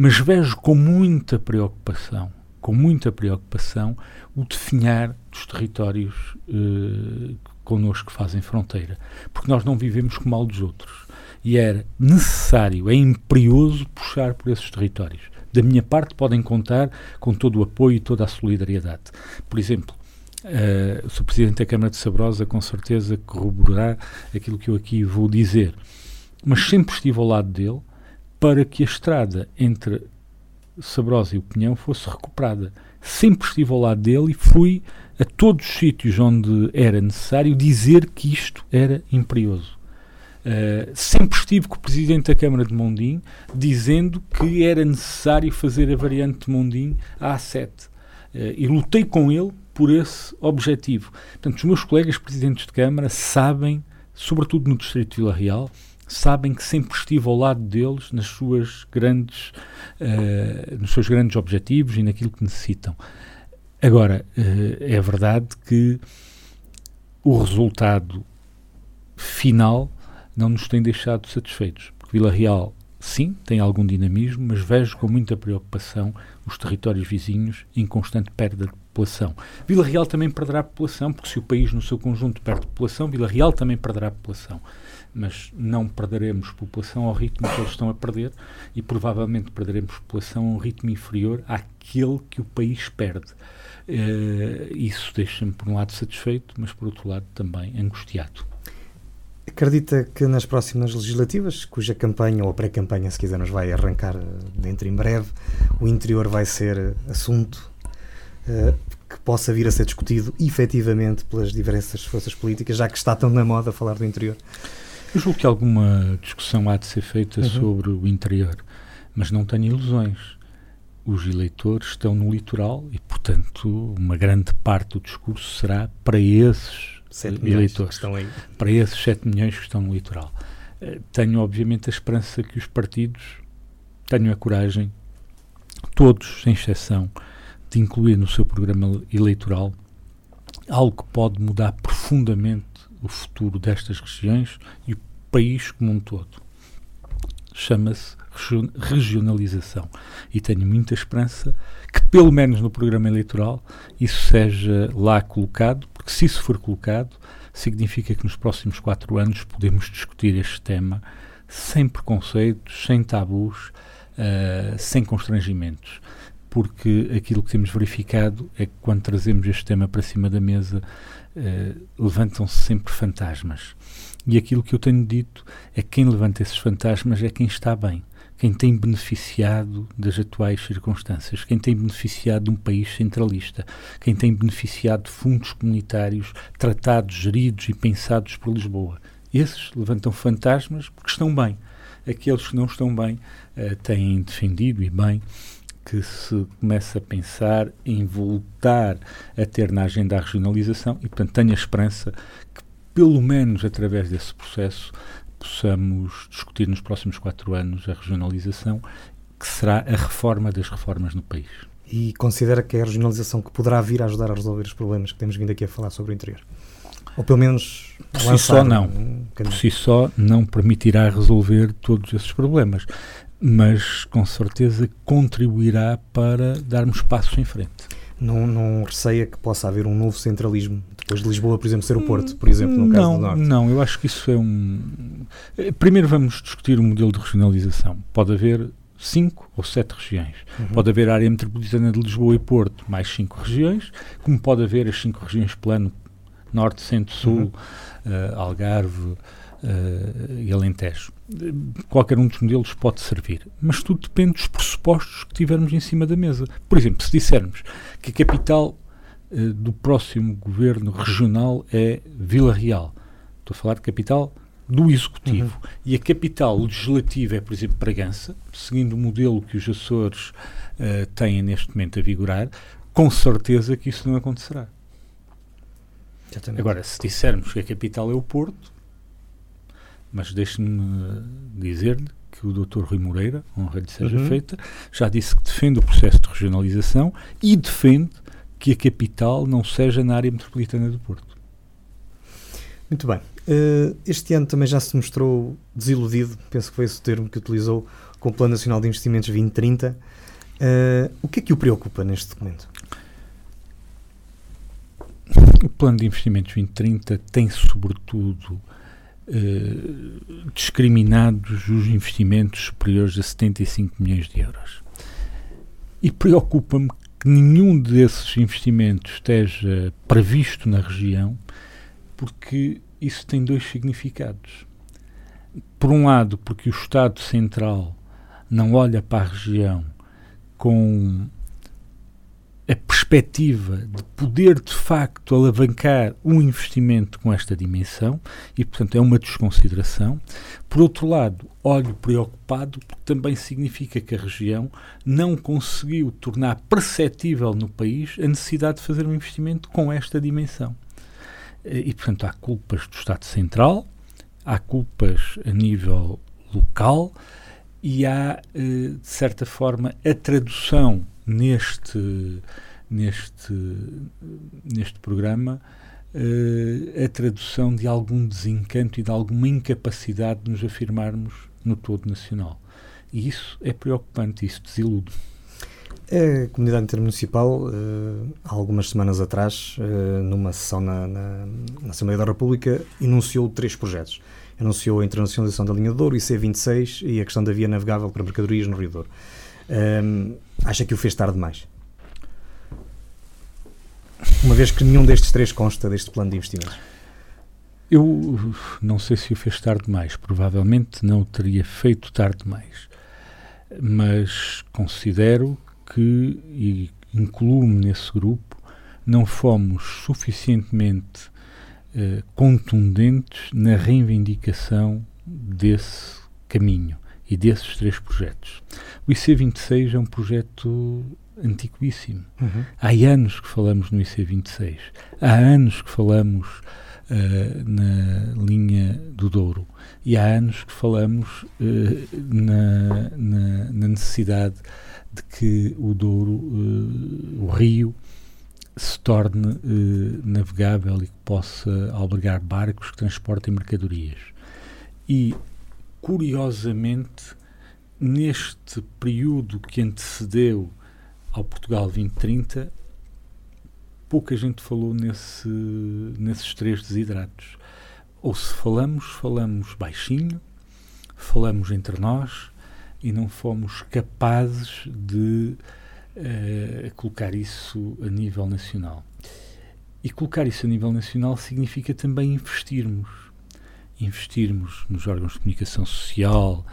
Mas vejo com muita preocupação, com muita preocupação, o definhar dos territórios eh, connosco que fazem fronteira. Porque nós não vivemos como mal dos outros. E era necessário, é imperioso puxar por esses territórios. Da minha parte, podem contar com todo o apoio e toda a solidariedade. Por exemplo, uh, o Sr. Presidente da Câmara de Sabrosa, com certeza, corroborará aquilo que eu aqui vou dizer. Mas sempre estive ao lado dele para que a estrada entre Sabrosa e o Pinhão fosse recuperada. Sempre estive ao lado dele e fui a todos os sítios onde era necessário dizer que isto era imperioso. Uh, sempre estive com o Presidente da Câmara de Mondim dizendo que era necessário fazer a variante de Mondim à A7. Uh, e lutei com ele por esse objetivo. Portanto, os meus colegas Presidentes de Câmara sabem, sobretudo no Distrito de Vila Real, sabem que sempre estive ao lado deles nas suas grandes, uh, nos seus grandes objetivos e naquilo que necessitam. Agora, uh, é verdade que o resultado final não nos tem deixado satisfeitos, porque Vila Real, sim, tem algum dinamismo, mas vejo com muita preocupação os territórios vizinhos em constante perda de população. Vila Real também perderá população, porque se o país no seu conjunto perde população, Vila Real também perderá população mas não perderemos população ao ritmo que eles estão a perder e provavelmente perderemos população a um ritmo inferior àquele que o país perde. Uh, isso deixa-me, por um lado, satisfeito, mas por outro lado também angustiado. Acredita que nas próximas legislativas, cuja campanha ou pré-campanha, se quiser, nos vai arrancar dentro em breve, o interior vai ser assunto uh, que possa vir a ser discutido efetivamente pelas diversas forças políticas, já que está tão na moda falar do interior? Eu julgo que alguma discussão há de ser feita uhum. sobre o interior, mas não tenho ilusões. Os eleitores estão no litoral e, portanto, uma grande parte do discurso será para esses eleitores, estão aí. para esses 7 milhões que estão no litoral. Uh, tenho, obviamente, a esperança que os partidos tenham a coragem, todos, sem exceção, de incluir no seu programa eleitoral algo que pode mudar profundamente o futuro destas regiões e o país como um todo. Chama-se regionalização. E tenho muita esperança que, pelo menos no programa eleitoral, isso seja lá colocado, porque se isso for colocado, significa que nos próximos quatro anos podemos discutir este tema sem preconceitos, sem tabus, uh, sem constrangimentos. Porque aquilo que temos verificado é que quando trazemos este tema para cima da mesa, uh, levantam-se sempre fantasmas. E aquilo que eu tenho dito é que quem levanta esses fantasmas é quem está bem, quem tem beneficiado das atuais circunstâncias, quem tem beneficiado de um país centralista, quem tem beneficiado de fundos comunitários tratados, geridos e pensados por Lisboa. Esses levantam fantasmas porque estão bem. Aqueles que não estão bem uh, têm defendido e bem que se começa a pensar em voltar a ter na agenda a regionalização e, portanto, tenho a esperança que, pelo menos através desse processo, possamos discutir nos próximos quatro anos a regionalização, que será a reforma das reformas no país. E considera que é a regionalização que poderá vir a ajudar a resolver os problemas que temos vindo aqui a falar sobre o interior? Ou pelo menos por si só não. Um por si só não permitirá resolver todos esses problemas mas com certeza contribuirá para darmos passos em frente. Não, não receia que possa haver um novo centralismo depois de Lisboa, por exemplo, ser o Porto, por exemplo, no caso não, do Norte? Não, eu acho que isso é um. Primeiro vamos discutir o modelo de regionalização. Pode haver cinco ou sete regiões. Uhum. Pode haver a área metropolitana de Lisboa e Porto, mais cinco regiões, como pode haver as cinco regiões plano, Norte, Centro, Sul, uhum. uh, Algarve, uh, e Alentejo. Qualquer um dos modelos pode servir, mas tudo depende dos pressupostos que tivermos em cima da mesa. Por exemplo, se dissermos que a capital uh, do próximo governo regional é Vila Real, estou a falar de capital do Executivo, uhum. e a capital legislativa é, por exemplo, Bragança, seguindo o modelo que os Açores uh, têm neste momento a vigorar, com certeza que isso não acontecerá. Exatamente. Agora, se dissermos que a capital é o Porto, mas deixe-me dizer-lhe que o Dr. Rui Moreira, honra lhe seja uhum. feita, já disse que defende o processo de regionalização e defende que a capital não seja na área metropolitana do Porto. Muito bem. Uh, este ano também já se mostrou desiludido, penso que foi esse o termo que utilizou, com o Plano Nacional de Investimentos 2030. Uh, eh, o que é que o preocupa neste documento? O Plano de Investimentos 2030 tem, sobretudo, eh, discriminados os investimentos superiores a 75 milhões de euros. E preocupa-me que nenhum desses investimentos esteja previsto na região, porque isso tem dois significados. Por um lado, porque o Estado Central não olha para a região com a perspectiva de poder de facto alavancar um investimento com esta dimensão e, portanto, é uma desconsideração. Por outro lado, olho preocupado porque também significa que a região não conseguiu tornar perceptível no país a necessidade de fazer um investimento com esta dimensão. E, portanto, há culpas do Estado Central, há culpas a nível local e há, eh, de certa forma, a tradução neste, neste, neste programa uh, a tradução de algum desencanto e de alguma incapacidade de nos afirmarmos no todo nacional. E isso é preocupante, isso desilude. A comunidade intermunicipal, há algumas semanas atrás, uh, numa sessão na, na, na, Assembleia da República, enunciou três projetos. Enunciou a internacionalização da linha de Douro, IC26 e a questão da via navegável para mercadorias no Rio Douro. Um, acha que o fez tarde demais? Uma vez que nenhum destes três consta deste plano de investimentos. Eu não sei se o fez tarde demais. Provavelmente não o teria feito tarde demais. Mas considero que, e incluo-me nesse grupo, não fomos suficientemente uh, contundentes na reivindicação desse caminho e desses três projetos. O IC26 é um projeto antiquíssimo. Uhum. Há anos que falamos no IC26. Há anos que falamos uh, na linha do Douro. E há anos que falamos uh, na, na, na, necessidade de que o Douro, uh, o rio, se torne navegável e que possa albergar barcos que transportem mercadorias. E, curiosamente, neste período que antecedeu ao Portugal 2030, pouca gente falou nesse, nesses três desidratos. Ou se falamos, falamos baixinho, falamos entre nós e não fomos capazes de uh, colocar isso a nível nacional. E colocar isso a nível nacional significa também investirmos. Investirmos nos órgãos de comunicação social,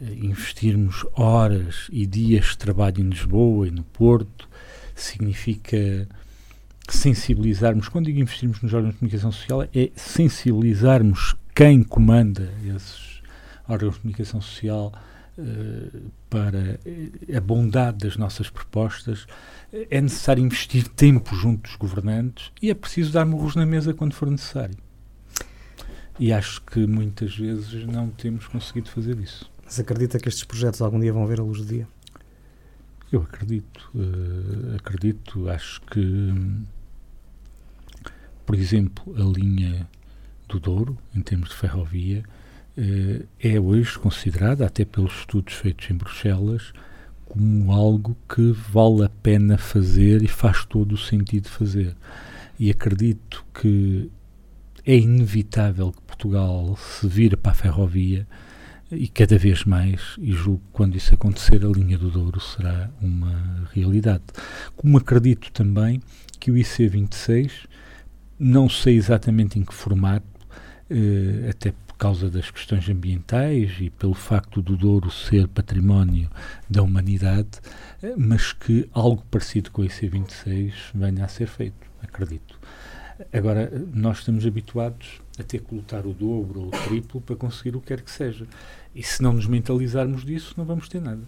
eh, investirmos horas e dias de trabalho em Lisboa e no Porto, significa sensibilizarmos, quando digo investirmos nos órgãos de comunicação social, é sensibilizarmos quem comanda esses órgãos de comunicação social uh, para a bondade das nossas propostas. É necessário investir tempo junto dos governantes e é preciso dar murros na mesa quando for necessário. E acho que muitas vezes não temos conseguido fazer isso. Mas acredita que estes projetos algum dia vão ver a luz do dia? Eu acredito. Uh, acredito. Acho que, por exemplo, a linha do Douro, em termos de ferrovia, uh, é hoje considerada, até pelos estudos feitos em Bruxelas, como algo que vale a pena fazer e faz todo o sentido fazer. E acredito que é inevitável que Portugal se vire para a ferrovia e cada vez mais, e julgo que quando isso acontecer, a linha do Douro será uma realidade. Como acredito também que o IC26, não sei exatamente em que formato, eh, até por causa das questões ambientais e pelo facto do Douro ser património da humanidade, eh, mas que algo parecido com o IC26 venha a ser feito, acredito. Agora, nós estamos habituados a ter que lutar o dobro ou o triplo para conseguir o que quer que seja. E se não nos mentalizarmos disso, não vamos ter nada.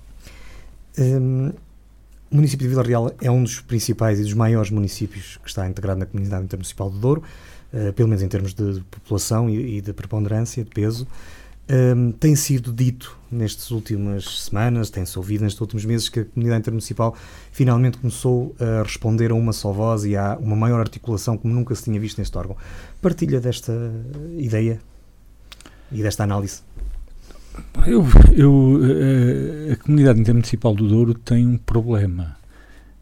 Um, o município de Vila Real é um dos principais e dos maiores municípios que está integrado na comunidade intermunicipal de Douro, uh, pelo menos em termos de, de população e, e, de preponderância, de peso. Um, tem sido dito nestas últimas semanas, tem-se ouvido nestes últimos meses que a comunidade intermunicipal finalmente começou a responder a uma só voz e há uma maior articulação como nunca se tinha visto neste órgão. Partilha desta ideia e desta análise? Eu, eu, a, a comunidade intermunicipal do Douro tem um problema.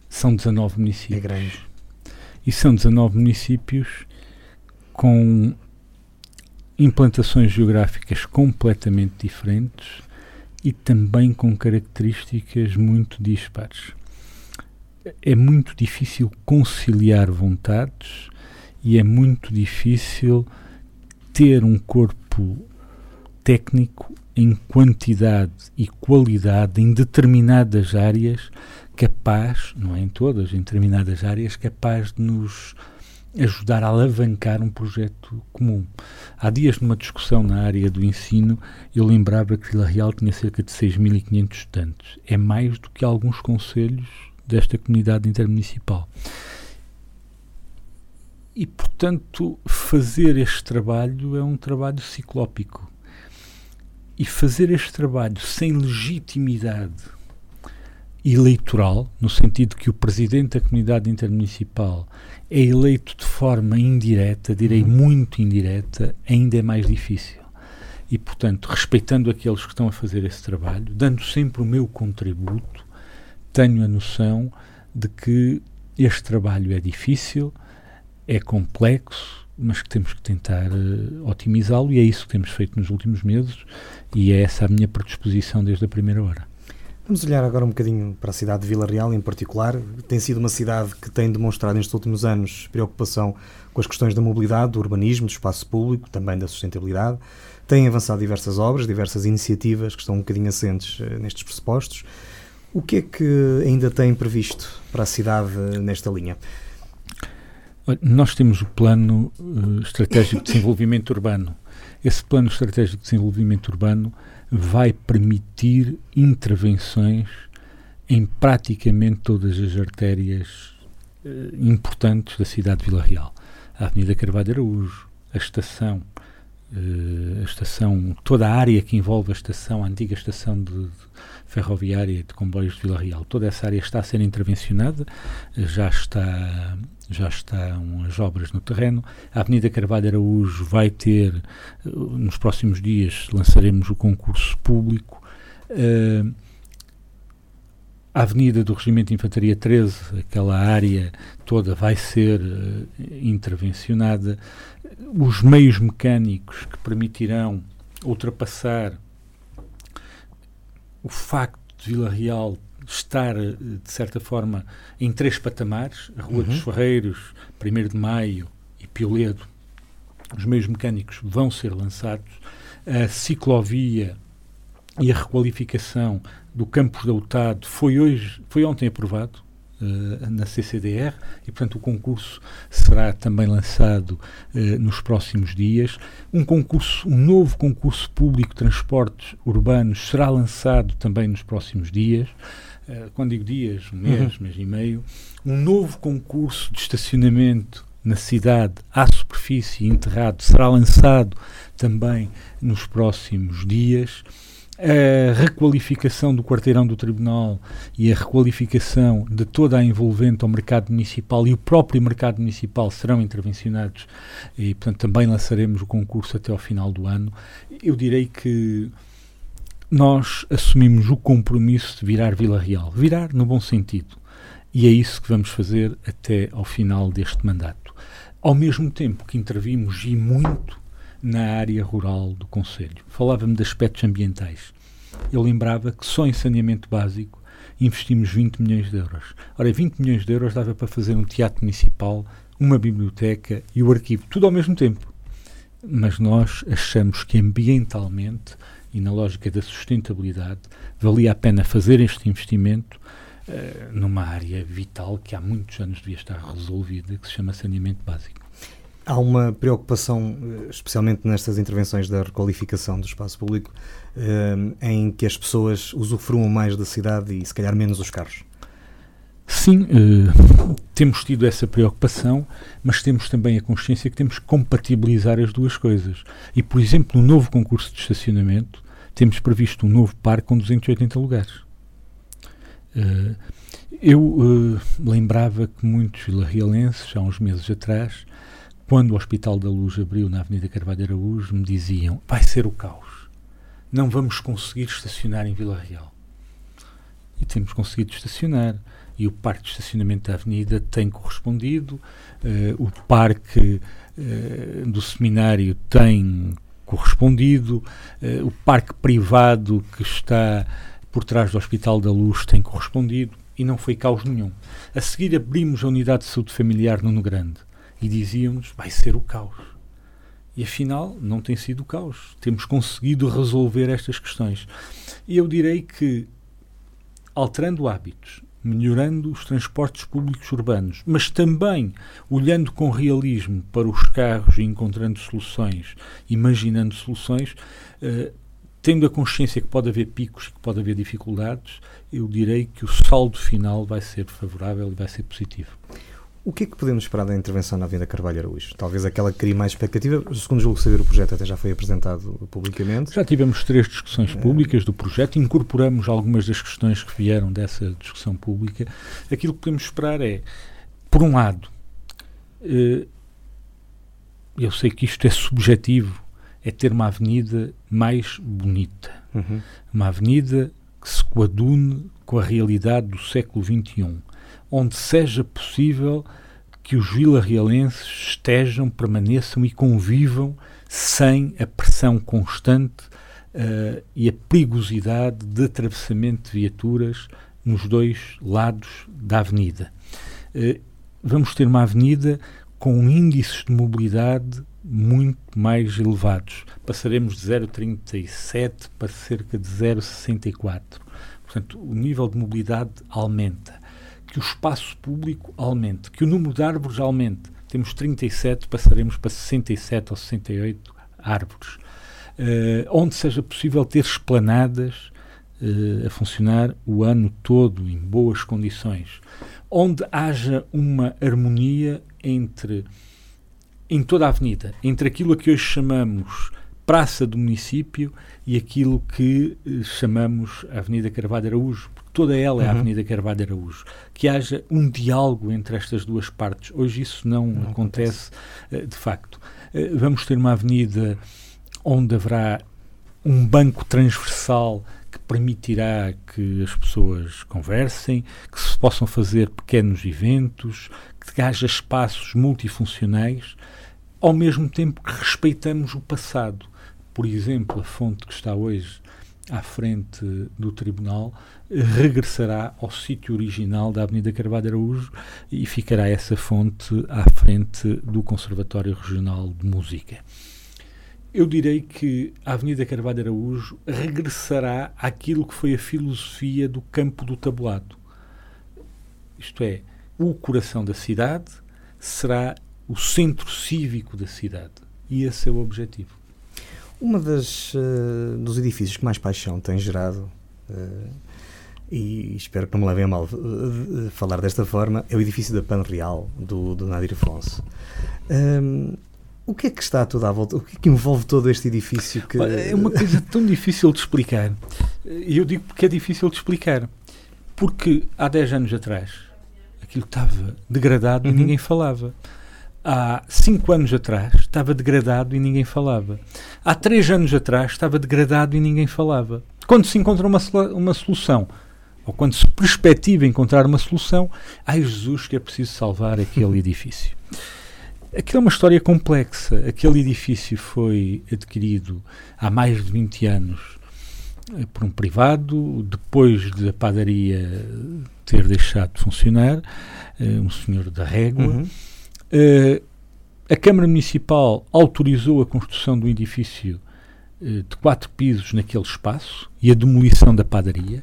São 19 municípios. É grande. E são 19 municípios com implantações geográficas completamente diferentes e também com características muito dispares. é muito difícil conciliar vontades e é muito difícil ter um corpo técnico em quantidade e qualidade em determinadas áreas capaz, não é em todas, em determinadas áreas, capaz de nos ajudar a alavancar um projeto comum. Há dias, numa discussão na área do ensino, eu lembrava que Vila Real tinha cerca de 6.500 estudantes. É mais do que alguns conselhos desta comunidade intermunicipal. E, portanto, fazer este trabalho é um trabalho ciclópico. E fazer este trabalho sem legitimidade eleitoral, no sentido que o presidente da comunidade intermunicipal é eleito de forma indireta, direi uhum. muito indireta, ainda é mais difícil. E, portanto, respeitando aqueles que estão a fazer esse trabalho, dando sempre o meu contributo, tenho a noção de que este trabalho é difícil, é complexo, mas que temos que tentar uh, otimizá-lo e é isso que temos feito nos últimos meses e é essa a minha predisposição desde a primeira hora. Vamos olhar agora um bocadinho para a cidade de Vila Real em particular. Tem sido uma cidade que tem demonstrado nestes últimos anos preocupação com as questões da mobilidade, do urbanismo, do espaço público, também da sustentabilidade. Tem avançado diversas obras, diversas iniciativas que estão um bocadinho assentes uh, nestes pressupostos. O que é que ainda tem previsto para a cidade nesta linha? Nós temos o Plano uh, Estratégico de Desenvolvimento Urbano. Esse Plano Estratégico de Desenvolvimento Urbano vai permitir intervenções em praticamente todas as artérias uh, importantes da cidade de Vila Real. A Avenida Carvalho Araújo, a estação, uh, a estação, toda a área que envolve a estação, a antiga estação de, de ferroviária de comboios de Vila Real. Toda essa área está a ser intervencionada, já está já estão as obras no terreno. A Avenida Carvalho Araújo vai ter, nos próximos dias, lançaremos o concurso público. Uh, a Avenida do Regimento de Infantaria 13, aquela área toda, vai ser uh, intervencionada. Os meios mecânicos que permitirão ultrapassar o facto de Vila Real estar, eh, de certa forma, em três patamares, a Rua uhum. dos Ferreiros, 1 de Maio e Pioledo, os meios mecânicos vão ser lançados, a ciclovia e a requalificação do Campos da UTAD foi, hoje, foi ontem aprovado, Uh, na CCDR e, portanto, o concurso será também lançado uh, nos próximos dias. Um concurso, um novo concurso público de transportes urbanos será lançado também nos próximos dias. Uh, quando digo dias, um mês, uhum. mês e meio. Um novo concurso de estacionamento na cidade à superfície enterrado será lançado também nos próximos dias a requalificação do quarteirão do Tribunal e a requalificação de toda a envolvente ao mercado municipal e o próprio mercado municipal serão intervencionados e, portanto, também lançaremos o concurso até ao final do ano. Eu direi que nós assumimos o compromisso de virar Vila Real. Virar no bom sentido. E é isso que vamos fazer até ao final deste mandato. Ao mesmo tempo que intervimos e muito na área rural do Conselho. Falava-me de aspectos ambientais. Eu lembrava que só em saneamento básico investimos 20 milhões de euros. Ora, 20 milhões de euros dava para fazer um teatro municipal, uma biblioteca e o arquivo, tudo ao mesmo tempo. Mas nós achamos que ambientalmente e na lógica da sustentabilidade valia a pena fazer este investimento uh, numa área vital que há muitos anos devia estar resolvida, que se chama saneamento básico. Há uma preocupação, eh, especialmente nestas intervenções da requalificação do espaço público, eh, em que as pessoas usufruam mais da cidade e, se calhar, menos os carros. Sim, uh, temos tido essa preocupação, mas temos também a consciência que temos que compatibilizar as duas coisas. E, por exemplo, no novo concurso de estacionamento, temos previsto um novo parque com 280 lugares. Uh, eu uh, lembrava que muitos vilarrealenses, há uns meses atrás, quando o Hospital da Luz abriu na Avenida Carvalho Araújo, me diziam: vai ser o caos. Não vamos conseguir estacionar em Vila Real. E temos conseguido estacionar. E o parque de estacionamento da Avenida tem correspondido, uh, o parque uh, do seminário tem correspondido, uh, o parque privado que está por trás do Hospital da Luz tem correspondido e não foi caos nenhum. A seguir abrimos a unidade de saúde familiar no Grande e dizíamos vai ser o caos. E afinal não tem sido o caos. Temos conseguido resolver estas questões. E eu direi que alterando hábitos, melhorando os transportes públicos urbanos, mas também olhando com realismo para os carros e encontrando soluções, imaginando soluções, uh, tendo a consciência que pode haver picos e que pode haver dificuldades, eu direi que o saldo final vai ser favorável e vai ser positivo. O que é que podemos esperar da intervenção na Avenida Carvalho Araújo? Talvez aquela que crie mais expectativa. Segundo julgo saber, o projeto até já foi apresentado publicamente. Já tivemos três discussões públicas do projeto, incorporamos algumas das questões que vieram dessa discussão pública. Aquilo que podemos esperar é, por um lado, eh, eu sei que isto é subjetivo, é ter uma avenida mais bonita. Uhum. Uma avenida que se coadune com a realidade do século XXI onde seja possível que os vilarrealenses estejam, permaneçam e convivam sem a pressão constante uh, e a perigosidade de atravessamento de viaturas nos dois lados da avenida. Uh, vamos ter uma avenida com índices de mobilidade muito mais elevados. Passaremos de 0,37 para cerca de 0,64. Portanto, o nível de mobilidade aumenta que o espaço público aumente, que o número de árvores aumente. Temos 37, passaremos para 67 ou 68 árvores. Uh, onde seja possível ter esplanadas uh, a funcionar o ano todo em boas condições. Onde haja uma harmonia entre, em toda a avenida, entre aquilo a que hoje chamamos praça do município e aquilo que uh, chamamos Avenida Carvalho Araújo, toda ela é a uhum. Avenida Carvalho Araújo, que haja um diálogo entre estas duas partes. Hoje isso não, não acontece, acontece, eh, de facto. Eh, vamos ter uma avenida onde haverá um banco transversal que permitirá que as pessoas conversem, que se possam fazer pequenos eventos, que haja espaços multifuncionais, ao mesmo tempo que respeitamos o passado. Por exemplo, a fonte que está hoje à frente do Tribunal regressará ao sítio original da Avenida Carvalho Araújo e ficará essa fonte à frente do Conservatório Regional de Música. Eu direi que a Avenida Carvalho Araújo regressará àquilo que foi a filosofia do campo do tabulado. Isto é, o coração da cidade será o centro cívico da cidade. E esse é o objetivo. Uma das uh, dos edifícios que mais paixão tem gerado, uh, e espero que não me levem a mal uh, falar desta forma, é o edifício da Pan Real, do, do Nadir Afonso. Um, o que é que está tudo à volta? O que é que envolve todo este edifício? Que... É uma coisa tão difícil de explicar. E eu digo porque é difícil de explicar. Porque há 10 anos atrás aquilo estava degradado uhum. e ninguém falava há cinco anos atrás estava degradado e ninguém falava. Há três anos atrás estava degradado e ninguém falava. Quando se encontra uma, uma solução, ou quando se perspectiva encontrar uma solução, ai Jesus que é preciso salvar aquele edifício. Aquilo é uma história complexa. Aquele edifício foi adquirido há mais de 20 anos eh, por um privado, depois de a padaria ter deixado de funcionar, eh, um senhor da régua. Uhum Uh, a Câmara Municipal autorizou a construção de um edifício de quatro pisos naquele espaço e a demolição da padaria.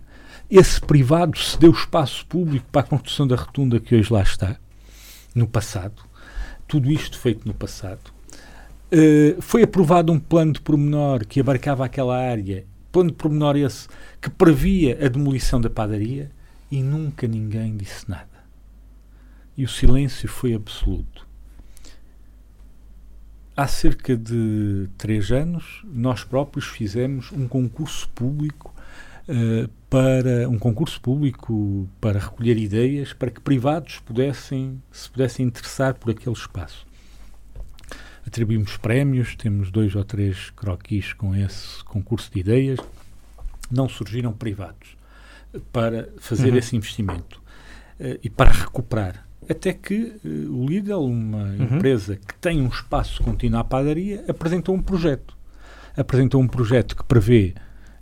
Esse privado cedeu espaço público para a construção da rotunda que hoje lá está, no passado. Tudo isto feito no passado. Uh, foi aprovado um plano de pormenor que abarcava aquela área, plano de pormenor esse que previa a demolição da padaria e nunca ninguém disse nada e o silêncio foi absoluto. Há cerca de três anos, nós próprios fizemos um concurso público uh, para um concurso público para recolher ideias para que privados pudessem se pudessem interessar por aquele espaço. Atribuímos prémios, temos dois ou três croquis com esse concurso de ideias. Não surgiram privados para fazer uhum. esse investimento uh, e para recuperar até que uh, o Lidl, uma uhum. empresa que tem um espaço contínuo à padaria, apresentou um projeto. Apresentou um projeto que prevê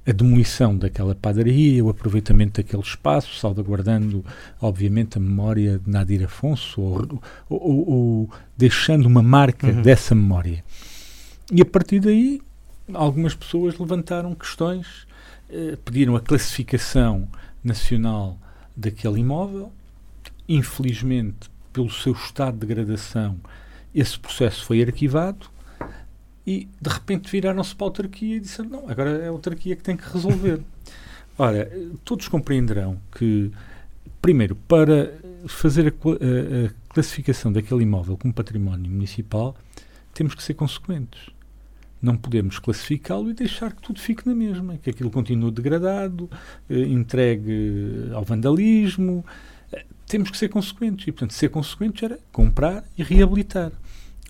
a demolição daquela padaria, o aproveitamento daquele espaço, salvaguardando, obviamente, a memória de Nadir Afonso, ou, ou, ou, ou deixando uma marca uhum. dessa memória. E a partir daí, algumas pessoas levantaram questões, eh, pediram a classificação nacional daquele imóvel. Infelizmente, pelo seu estado de degradação, esse processo foi arquivado e de repente viraram-se para a autarquia e disseram: não, agora é a autarquia que tem que resolver. Ora, todos compreenderão que, primeiro, para fazer a, a, a classificação daquele imóvel como património municipal, temos que ser consequentes. Não podemos classificá-lo e deixar que tudo fique na mesma, que aquilo continue degradado, eh, entregue ao vandalismo. Eh, temos que ser consequentes. E, portanto, ser consequentes era comprar e reabilitar.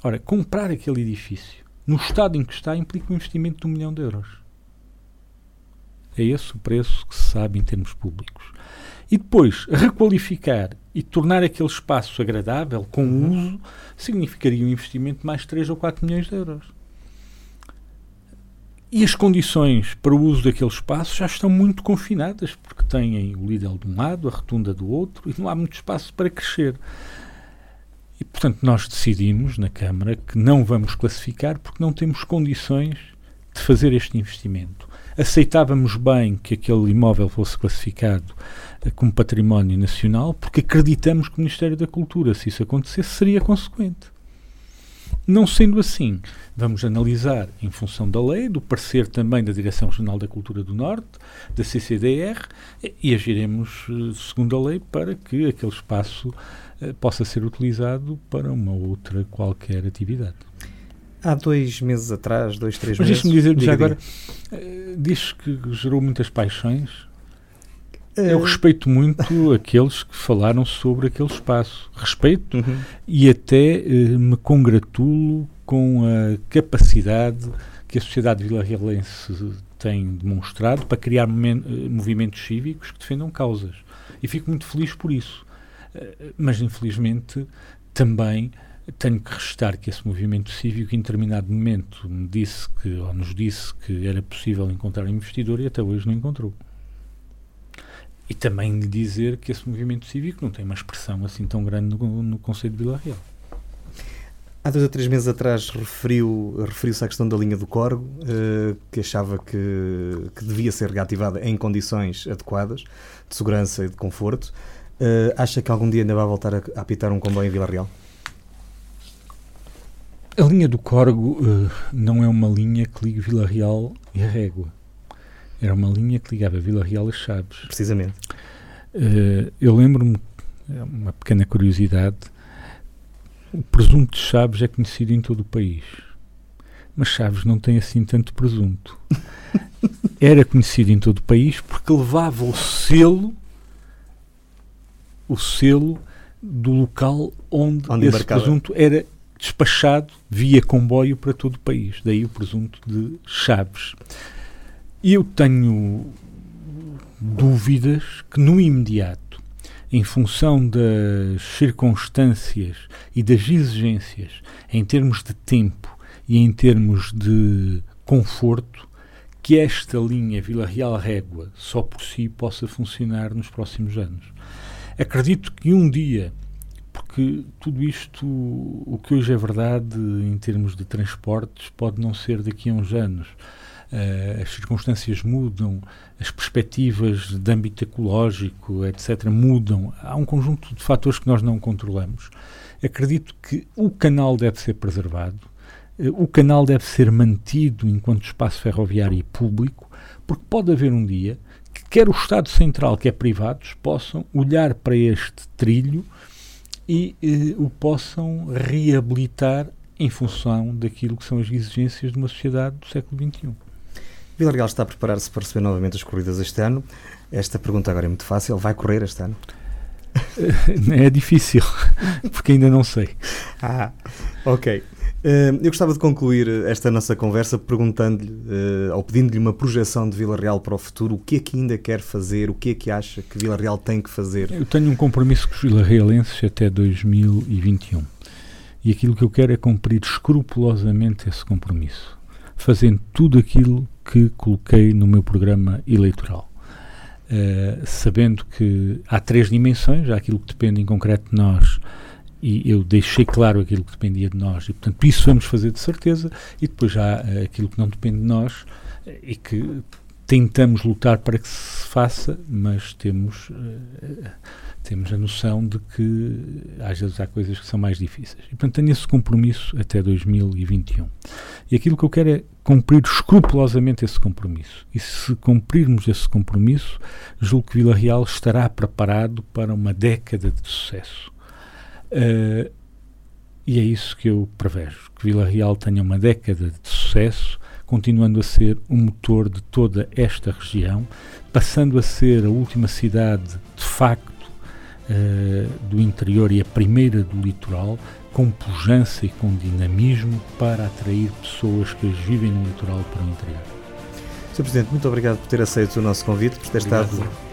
Ora, comprar aquele edifício no estado em que está, implica um investimento de um milhão de euros. É esse o preço que se sabe em termos públicos. E depois, requalificar e tornar aquele espaço agradável, com uhum. uso, significaria um investimento de mais 3 ou 4 milhões de euros. E as condições para o uso daquele espaço já estão muito confinadas, porque têm o Lidl de um lado, a rotunda do outro, e não há muito espaço para crescer. E, portanto, nós decidimos na Câmara que não vamos classificar porque não temos condições de fazer este investimento. Aceitávamos bem que aquele imóvel fosse classificado uh, como património nacional porque acreditamos que o Ministério da Cultura, se isso acontecesse, seria consequente. Não sendo assim, vamos analisar em função da lei, do parecer também da Direção Regional da Cultura do Norte, da CCDR, e agiremos uh, segundo a lei para que aquele espaço eh, possa ser utilizado para uma outra qualquer atividade. Há dois meses atrás, dois, três Mas meses. Mas deixe-me dizer, já agora, uh, diz que gerou muitas paixões. Eu respeito muito aqueles que falaram sobre aquele espaço. Respeito uhum. e até uh, me congratulo com a capacidade que a sociedade vilarrealense tem demonstrado para criar movimentos cívicos que defendam causas. E fico muito feliz por isso. Eh, mas infelizmente também tenho que restar que esse movimento cívico em determinado momento me disse que, ou nos disse que era possível encontrar um investidor e até hoje não encontrou. E também lhe dizer que esse movimento cívico não tem uma expressão assim tão grande no, no Conselho de Vila Real. Há dois ou três meses atrás referiu, referiu-se à questão da linha do Corgo, uh, que achava que, que devia ser reativada em condições adequadas de segurança e de conforto. Uh, acha que algum dia ainda vai voltar a, a apitar um comboio em Vila Real? A linha do Corgo uh, não é uma linha que liga Vila Real e a Régua. Era uma linha que ligava Vila Real a Chaves. Precisamente. Uh, eu lembro-me, é uma pequena curiosidade, o presunto de Chaves é conhecido em todo o país. Mas Chaves não tem assim tanto presunto. Era conhecido em todo o país porque levava o selo o selo do local onde, onde esse embarcava. presunto era despachado via comboio para todo o país. Daí o presunto de Chaves. Eu tenho dúvidas que no imediato, em função das circunstâncias e das exigências em termos de tempo e em termos de conforto, que esta linha Vila Real Régua só por si possa funcionar nos próximos anos. Acredito que um dia, porque tudo isto, o que hoje é verdade em termos de transportes, pode não ser daqui a uns anos. Uh, as circunstâncias mudam, as perspectivas de âmbito ecológico, etc., mudam. Há um conjunto de fatores que nós não controlamos. Acredito que o canal deve ser preservado, uh, o canal deve ser mantido enquanto espaço ferroviário e público, porque pode haver um dia quer o Estado Central, quer privados, possam olhar para este trilho e eh, o possam reabilitar em função daquilo que são as exigências de uma sociedade do século XXI. Vila Real está a preparar-se para receber novamente as corridas este ano. Esta pergunta agora é muito fácil. Vai correr este ano? É difícil, porque ainda não sei. Ah, ok. Eh, eu gostava de concluir esta nossa conversa perguntando-lhe, uh, ou pedindo-lhe uma projeção de Vila Real para o futuro. O que é que ainda quer fazer? O que é que acha que Vila Real tem que fazer? Eu tenho um compromisso com os vilarrealenses até 2021. E aquilo que eu quero é cumprir escrupulosamente esse compromisso. Fazendo tudo aquilo que coloquei no meu programa eleitoral. Uh, sabendo que há três dimensões, há aquilo que depende em concreto de nós e eu deixei claro aquilo que dependia de nós e portanto isso vamos fazer de certeza e depois há uh, aquilo que não depende de nós e que tentamos lutar para que se faça, mas temos uh, temos a noção de que às vezes há coisas que são mais difíceis. E, portanto, tenho esse compromisso até 2021. E aquilo que eu quero é cumprir escrupulosamente esse compromisso. E se cumprirmos esse compromisso, julgo que Vila Real estará preparado para uma década de sucesso. Uh, e é isso que eu prevejo, que Vila Real tenha uma década de sucesso, continuando a ser o motor de toda esta região, passando a ser a última cidade de facto uh, do interior e a primeira do litoral, com pujança e com dinamismo para atrair pessoas que vivem no litoral para o interior. Sr. Presidente, muito obrigado por ter aceito o nosso convite, por ter obrigado. estado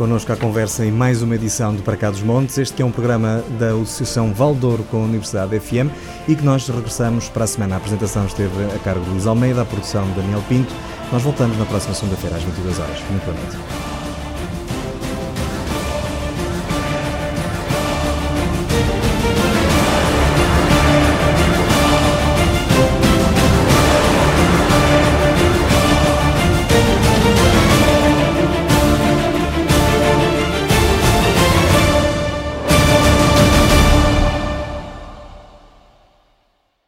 connosco à conversa em mais uma edição do Para Cá dos Montes. Este é um programa da Associação Valdouro com a Universidade FM e que nós regressamos para a semana. A apresentação esteve a cargo de Luís Almeida, a produção de Daniel Pinto. Nós voltamos na próxima segunda-feira às 22 horas. Muito boa noite.